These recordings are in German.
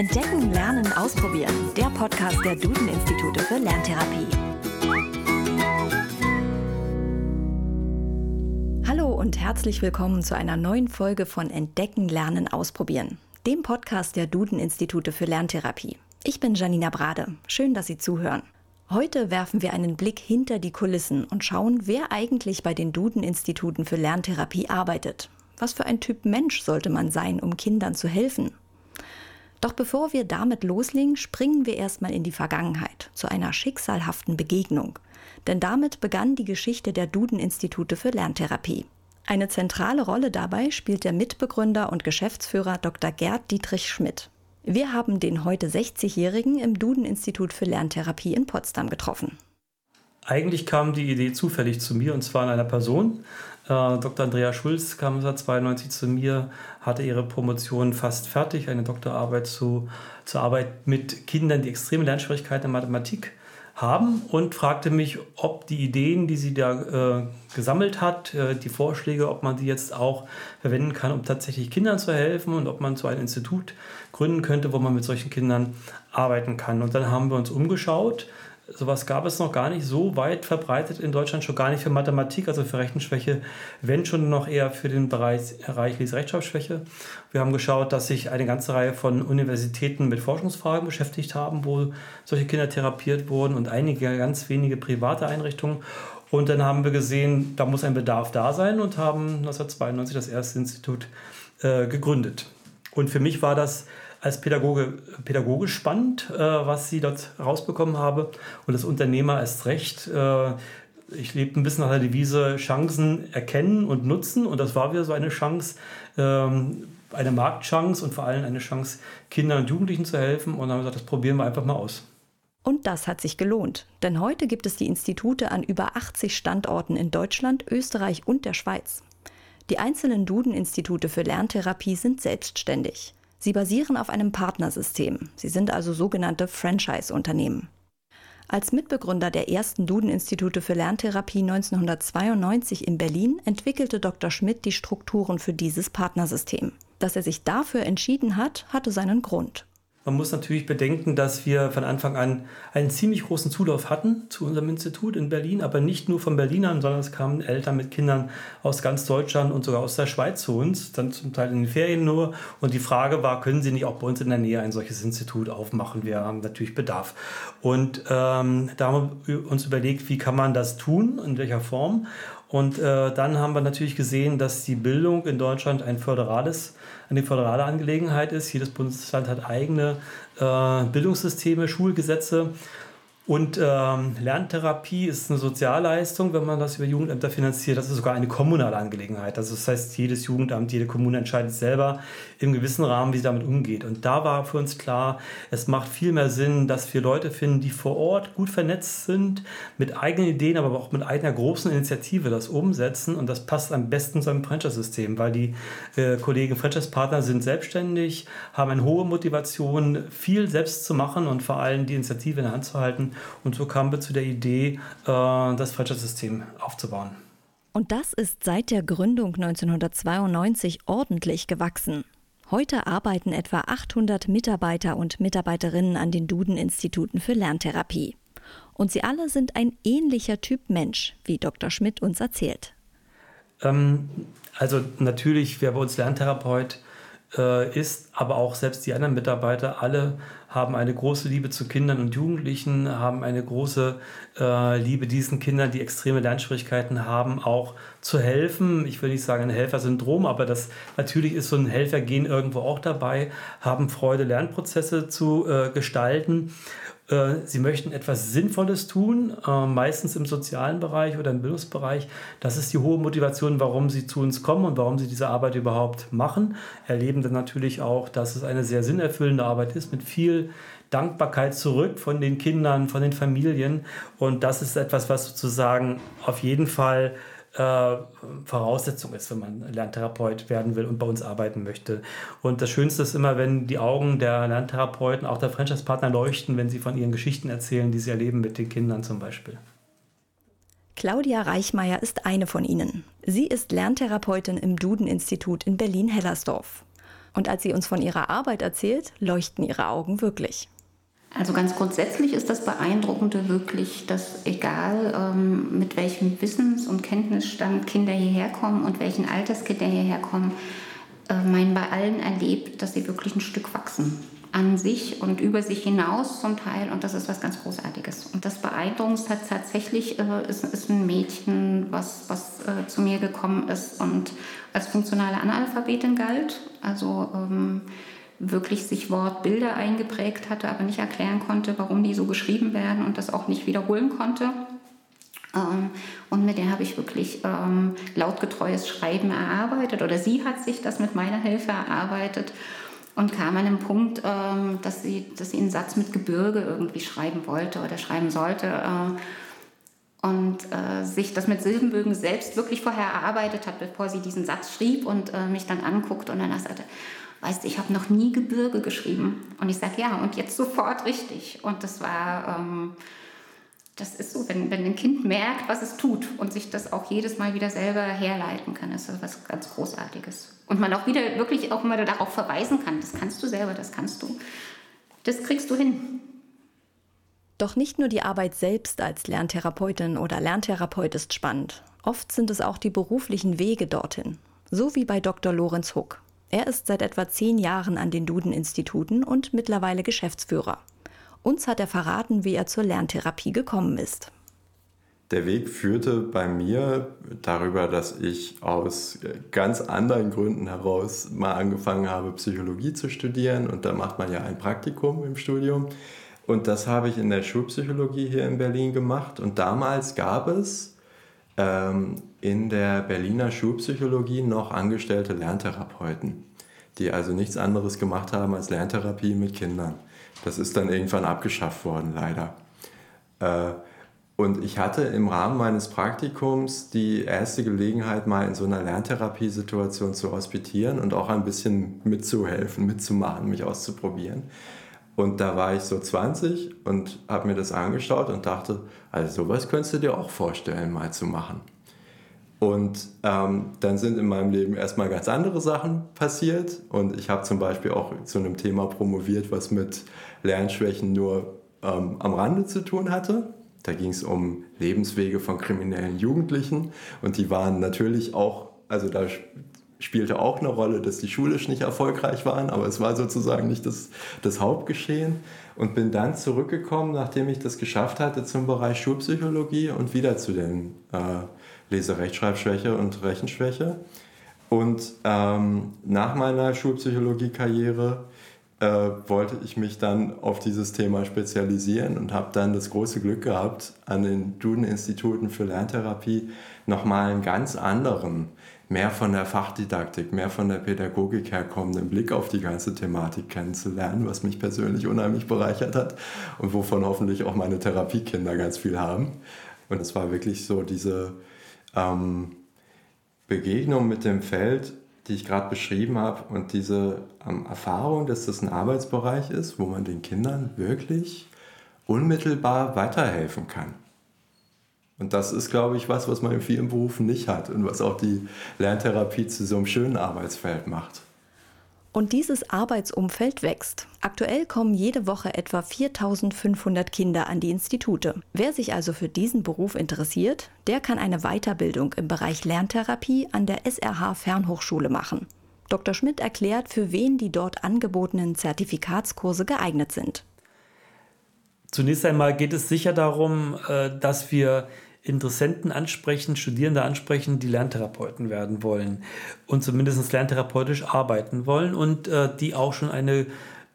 Entdecken, Lernen, Ausprobieren. Der Podcast der Duden-Institute für Lerntherapie. Hallo und herzlich willkommen zu einer neuen Folge von Entdecken, Lernen, Ausprobieren. Dem Podcast der Duden-Institute für Lerntherapie. Ich bin Janina Brade. Schön, dass Sie zuhören. Heute werfen wir einen Blick hinter die Kulissen und schauen, wer eigentlich bei den Duden-Instituten für Lerntherapie arbeitet. Was für ein Typ Mensch sollte man sein, um Kindern zu helfen? Doch bevor wir damit loslegen, springen wir erstmal in die Vergangenheit, zu einer schicksalhaften Begegnung. Denn damit begann die Geschichte der Duden-Institute für Lerntherapie. Eine zentrale Rolle dabei spielt der Mitbegründer und Geschäftsführer Dr. Gerd Dietrich Schmidt. Wir haben den heute 60-Jährigen im Duden-Institut für Lerntherapie in Potsdam getroffen. Eigentlich kam die Idee zufällig zu mir und zwar in einer Person, äh, Dr. Andrea Schulz kam 1992 zu mir, hatte ihre Promotion fast fertig, eine Doktorarbeit zu, zur Arbeit mit Kindern, die extreme Lernschwierigkeiten in Mathematik haben und fragte mich, ob die Ideen, die sie da äh, gesammelt hat, äh, die Vorschläge, ob man die jetzt auch verwenden kann, um tatsächlich Kindern zu helfen und ob man so ein Institut gründen könnte, wo man mit solchen Kindern arbeiten kann. Und dann haben wir uns umgeschaut sowas gab es noch gar nicht so weit verbreitet in Deutschland, schon gar nicht für Mathematik, also für Rechenschwäche, wenn schon noch eher für den Bereich, Bereich Leserechtschreibschwäche. Wir haben geschaut, dass sich eine ganze Reihe von Universitäten mit Forschungsfragen beschäftigt haben, wo solche Kinder therapiert wurden und einige ganz wenige private Einrichtungen. Und dann haben wir gesehen, da muss ein Bedarf da sein und haben 1992 das erste Institut äh, gegründet. Und für mich war das als Pädagoge pädagogisch spannend, äh, was sie dort rausbekommen habe. Und das Unternehmer erst recht. Äh, ich lebe ein bisschen nach der Devise Chancen erkennen und nutzen. Und das war wieder so eine Chance, ähm, eine Marktchance und vor allem eine Chance, Kindern und Jugendlichen zu helfen. Und dann haben wir gesagt, das probieren wir einfach mal aus. Und das hat sich gelohnt, denn heute gibt es die Institute an über 80 Standorten in Deutschland, Österreich und der Schweiz. Die einzelnen Duden-Institute für Lerntherapie sind selbstständig. Sie basieren auf einem Partnersystem. Sie sind also sogenannte Franchise-Unternehmen. Als Mitbegründer der ersten Duden-Institute für Lerntherapie 1992 in Berlin entwickelte Dr. Schmidt die Strukturen für dieses Partnersystem. Dass er sich dafür entschieden hat, hatte seinen Grund. Man muss natürlich bedenken, dass wir von Anfang an einen ziemlich großen Zulauf hatten zu unserem Institut in Berlin, aber nicht nur von Berlinern, sondern es kamen Eltern mit Kindern aus ganz Deutschland und sogar aus der Schweiz zu uns, dann zum Teil in den Ferien nur. Und die Frage war, können Sie nicht auch bei uns in der Nähe ein solches Institut aufmachen? Wir haben natürlich Bedarf. Und ähm, da haben wir uns überlegt, wie kann man das tun, in welcher Form. Und äh, dann haben wir natürlich gesehen, dass die Bildung in Deutschland ein föderales eine föderale Angelegenheit ist. Jedes Bundesland hat eigene äh, Bildungssysteme, Schulgesetze. Und ähm, Lerntherapie ist eine Sozialleistung, wenn man das über Jugendämter finanziert. Das ist sogar eine kommunale Angelegenheit. Also das heißt, jedes Jugendamt, jede Kommune entscheidet selber im gewissen Rahmen, wie sie damit umgeht. Und da war für uns klar, es macht viel mehr Sinn, dass wir Leute finden, die vor Ort gut vernetzt sind, mit eigenen Ideen, aber auch mit eigener großen Initiative das umsetzen. Und das passt am besten zu einem Franchise-System, weil die äh, Kollegen Franchise-Partner sind selbstständig, haben eine hohe Motivation, viel selbst zu machen und vor allem die Initiative in der Hand zu halten und so kamen wir zu der Idee, äh, das Franchise-System aufzubauen. Und das ist seit der Gründung 1992 ordentlich gewachsen. Heute arbeiten etwa 800 Mitarbeiter und Mitarbeiterinnen an den Duden-Instituten für Lerntherapie. Und sie alle sind ein ähnlicher Typ Mensch, wie Dr. Schmidt uns erzählt. Ähm, also natürlich, wer bei uns Lerntherapeut äh, ist, aber auch selbst die anderen Mitarbeiter, alle haben eine große Liebe zu Kindern und Jugendlichen, haben eine große äh, Liebe diesen Kindern, die extreme Lernschwierigkeiten haben, auch zu helfen. Ich will nicht sagen ein Helfersyndrom, aber das natürlich ist so ein Helfergehen irgendwo auch dabei, haben Freude, Lernprozesse zu äh, gestalten sie möchten etwas Sinnvolles tun, äh, meistens im sozialen Bereich oder im Bildungsbereich. Das ist die hohe Motivation, warum sie zu uns kommen und warum sie diese Arbeit überhaupt machen. Erleben dann natürlich auch, dass es eine sehr sinnerfüllende Arbeit ist mit viel Dankbarkeit zurück von den Kindern, von den Familien. Und das ist etwas, was sozusagen auf jeden Fall äh, Voraussetzung ist, wenn man Lerntherapeut werden will und bei uns arbeiten möchte. Und das Schönste ist immer, wenn die Augen der Lerntherapeuten, auch der Franchise-Partner leuchten, wenn sie von ihren Geschichten erzählen, die sie erleben mit den Kindern zum Beispiel. Claudia Reichmeier ist eine von ihnen. Sie ist Lerntherapeutin im Duden-Institut in Berlin-Hellersdorf. Und als sie uns von ihrer Arbeit erzählt, leuchten ihre Augen wirklich. Also ganz grundsätzlich ist das Beeindruckende wirklich, dass egal ähm, mit welchem Wissens- und Kenntnisstand Kinder hierher kommen und welchen Alterskinder hierher kommen, äh, man bei allen erlebt, dass sie wirklich ein Stück wachsen an sich und über sich hinaus zum Teil und das ist was ganz Großartiges. Und das Beeindruckendste tatsächlich äh, ist, ist, ein Mädchen, was, was äh, zu mir gekommen ist und als funktionale Analphabetin galt, also ähm, wirklich sich Wortbilder eingeprägt hatte, aber nicht erklären konnte, warum die so geschrieben werden und das auch nicht wiederholen konnte. Ähm, und mit der habe ich wirklich ähm, lautgetreues Schreiben erarbeitet oder sie hat sich das mit meiner Hilfe erarbeitet und kam an den Punkt, ähm, dass, sie, dass sie einen Satz mit Gebirge irgendwie schreiben wollte oder schreiben sollte. Äh, und äh, sich das mit Silbenbögen selbst wirklich vorher erarbeitet hat, bevor sie diesen Satz schrieb und äh, mich dann anguckt und danach sagte, weißt du, ich habe noch nie Gebirge geschrieben. Und ich sage, ja, und jetzt sofort richtig. Und das war, ähm, das ist so, wenn, wenn ein Kind merkt, was es tut und sich das auch jedes Mal wieder selber herleiten kann, ist das was ganz Großartiges. Und man auch wieder wirklich auch mal darauf verweisen kann, das kannst du selber, das kannst du. Das kriegst du hin. Doch nicht nur die Arbeit selbst als Lerntherapeutin oder Lerntherapeut ist spannend. Oft sind es auch die beruflichen Wege dorthin. So wie bei Dr. Lorenz Huck. Er ist seit etwa zehn Jahren an den Duden-Instituten und mittlerweile Geschäftsführer. Uns hat er verraten, wie er zur Lerntherapie gekommen ist. Der Weg führte bei mir darüber, dass ich aus ganz anderen Gründen heraus mal angefangen habe, Psychologie zu studieren. Und da macht man ja ein Praktikum im Studium. Und das habe ich in der Schulpsychologie hier in Berlin gemacht. Und damals gab es ähm, in der Berliner Schulpsychologie noch angestellte Lerntherapeuten, die also nichts anderes gemacht haben als Lerntherapie mit Kindern. Das ist dann irgendwann abgeschafft worden, leider. Äh, und ich hatte im Rahmen meines Praktikums die erste Gelegenheit, mal in so einer Lerntherapiesituation zu hospitieren und auch ein bisschen mitzuhelfen, mitzumachen, mich auszuprobieren. Und da war ich so 20 und habe mir das angeschaut und dachte, also sowas könntest du dir auch vorstellen, mal zu machen. Und ähm, dann sind in meinem Leben erstmal ganz andere Sachen passiert. Und ich habe zum Beispiel auch zu einem Thema promoviert, was mit Lernschwächen nur ähm, am Rande zu tun hatte. Da ging es um Lebenswege von kriminellen Jugendlichen. Und die waren natürlich auch, also da spielte auch eine Rolle, dass die schulisch nicht erfolgreich waren, aber es war sozusagen nicht das, das Hauptgeschehen. Und bin dann zurückgekommen, nachdem ich das geschafft hatte, zum Bereich Schulpsychologie und wieder zu den äh, Leserechtschreibschwäche und Rechenschwäche. Und ähm, nach meiner Schulpsychologie-Karriere äh, wollte ich mich dann auf dieses Thema spezialisieren und habe dann das große Glück gehabt, an den Duden-Instituten für Lerntherapie nochmal einen ganz anderen, mehr von der Fachdidaktik, mehr von der Pädagogik herkommenden Blick auf die ganze Thematik kennenzulernen, was mich persönlich unheimlich bereichert hat und wovon hoffentlich auch meine Therapiekinder ganz viel haben. Und es war wirklich so diese ähm, Begegnung mit dem Feld, die ich gerade beschrieben habe, und diese ähm, Erfahrung, dass das ein Arbeitsbereich ist, wo man den Kindern wirklich unmittelbar weiterhelfen kann. Und das ist, glaube ich, was, was man in vielen Berufen nicht hat und was auch die Lerntherapie zu so einem schönen Arbeitsfeld macht. Und dieses Arbeitsumfeld wächst. Aktuell kommen jede Woche etwa 4500 Kinder an die Institute. Wer sich also für diesen Beruf interessiert, der kann eine Weiterbildung im Bereich Lerntherapie an der SRH Fernhochschule machen. Dr. Schmidt erklärt, für wen die dort angebotenen Zertifikatskurse geeignet sind. Zunächst einmal geht es sicher darum, äh, dass wir Interessenten ansprechen, Studierende ansprechen, die Lerntherapeuten werden wollen und zumindest lerntherapeutisch arbeiten wollen und äh, die auch schon eine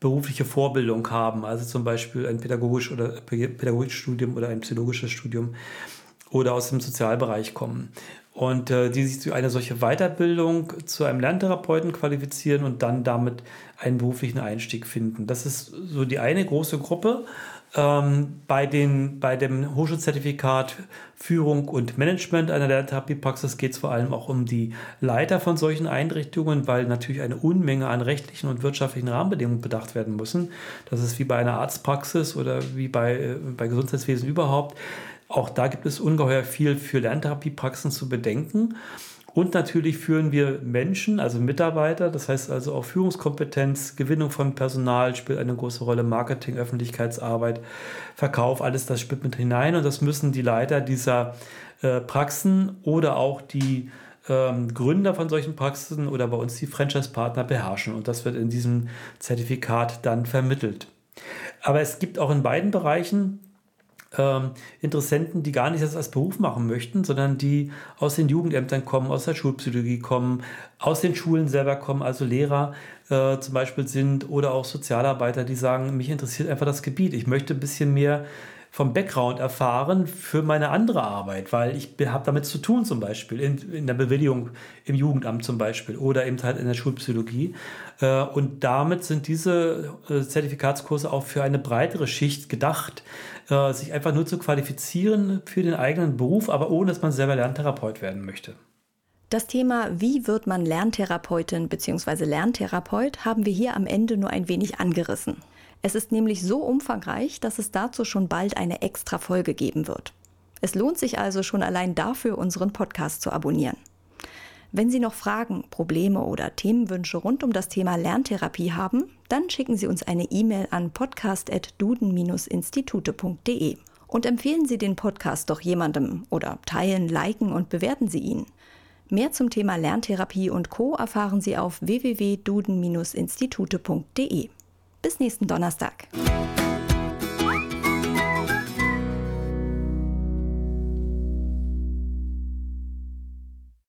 berufliche Vorbildung haben, also zum Beispiel ein pädagogisch oder pädagogisches Studium oder ein psychologisches Studium oder aus dem Sozialbereich kommen. Und äh, die sich zu einer solche Weiterbildung zu einem Lerntherapeuten qualifizieren und dann damit einen beruflichen Einstieg finden. Das ist so die eine große Gruppe. Ähm, bei, den, bei dem Hochschulzertifikat Führung und Management einer Lerntherapiepraxis geht es vor allem auch um die Leiter von solchen Einrichtungen, weil natürlich eine Unmenge an rechtlichen und wirtschaftlichen Rahmenbedingungen bedacht werden müssen. Das ist wie bei einer Arztpraxis oder wie bei, äh, bei Gesundheitswesen überhaupt. Auch da gibt es ungeheuer viel für Lerntherapiepraxen zu bedenken. Und natürlich führen wir Menschen, also Mitarbeiter, das heißt also auch Führungskompetenz, Gewinnung von Personal spielt eine große Rolle, Marketing, Öffentlichkeitsarbeit, Verkauf, alles das spielt mit hinein und das müssen die Leiter dieser äh, Praxen oder auch die ähm, Gründer von solchen Praxen oder bei uns die Franchise-Partner beherrschen und das wird in diesem Zertifikat dann vermittelt. Aber es gibt auch in beiden Bereichen ähm, Interessenten, die gar nicht das als Beruf machen möchten, sondern die aus den Jugendämtern kommen, aus der Schulpsychologie kommen, aus den Schulen selber kommen, also Lehrer äh, zum Beispiel sind oder auch Sozialarbeiter, die sagen, mich interessiert einfach das Gebiet. Ich möchte ein bisschen mehr vom Background erfahren für meine andere Arbeit, weil ich habe damit zu tun zum Beispiel, in, in, der Bewilligung im Jugendamt zum Beispiel oder eben halt in der Schulpsychologie. Äh, und damit sind diese äh, Zertifikatskurse auch für eine breitere Schicht gedacht, äh, sich einfach nur zu qualifizieren für den eigenen Beruf, aber ohne dass man selber Lerntherapeut werden möchte. Das Thema, wie wird man Lerntherapeutin bzw. Lerntherapeut, haben wir hier am Ende nur ein wenig angerissen. Es ist nämlich so umfangreich, dass es dazu schon bald eine extra Folge geben wird. Es lohnt sich also schon allein dafür, unseren Podcast zu abonnieren. Wenn Sie noch Fragen, Probleme oder Themenwünsche rund um das Thema Lerntherapie haben, dann schicken Sie uns eine E-Mail an podcast.duden-institute.de und empfehlen Sie den Podcast doch jemandem oder teilen, liken und bewerten Sie ihn. Mehr zum Thema Lerntherapie und Co. erfahren Sie auf www.duden-institute.de. Bis nächsten Donnerstag.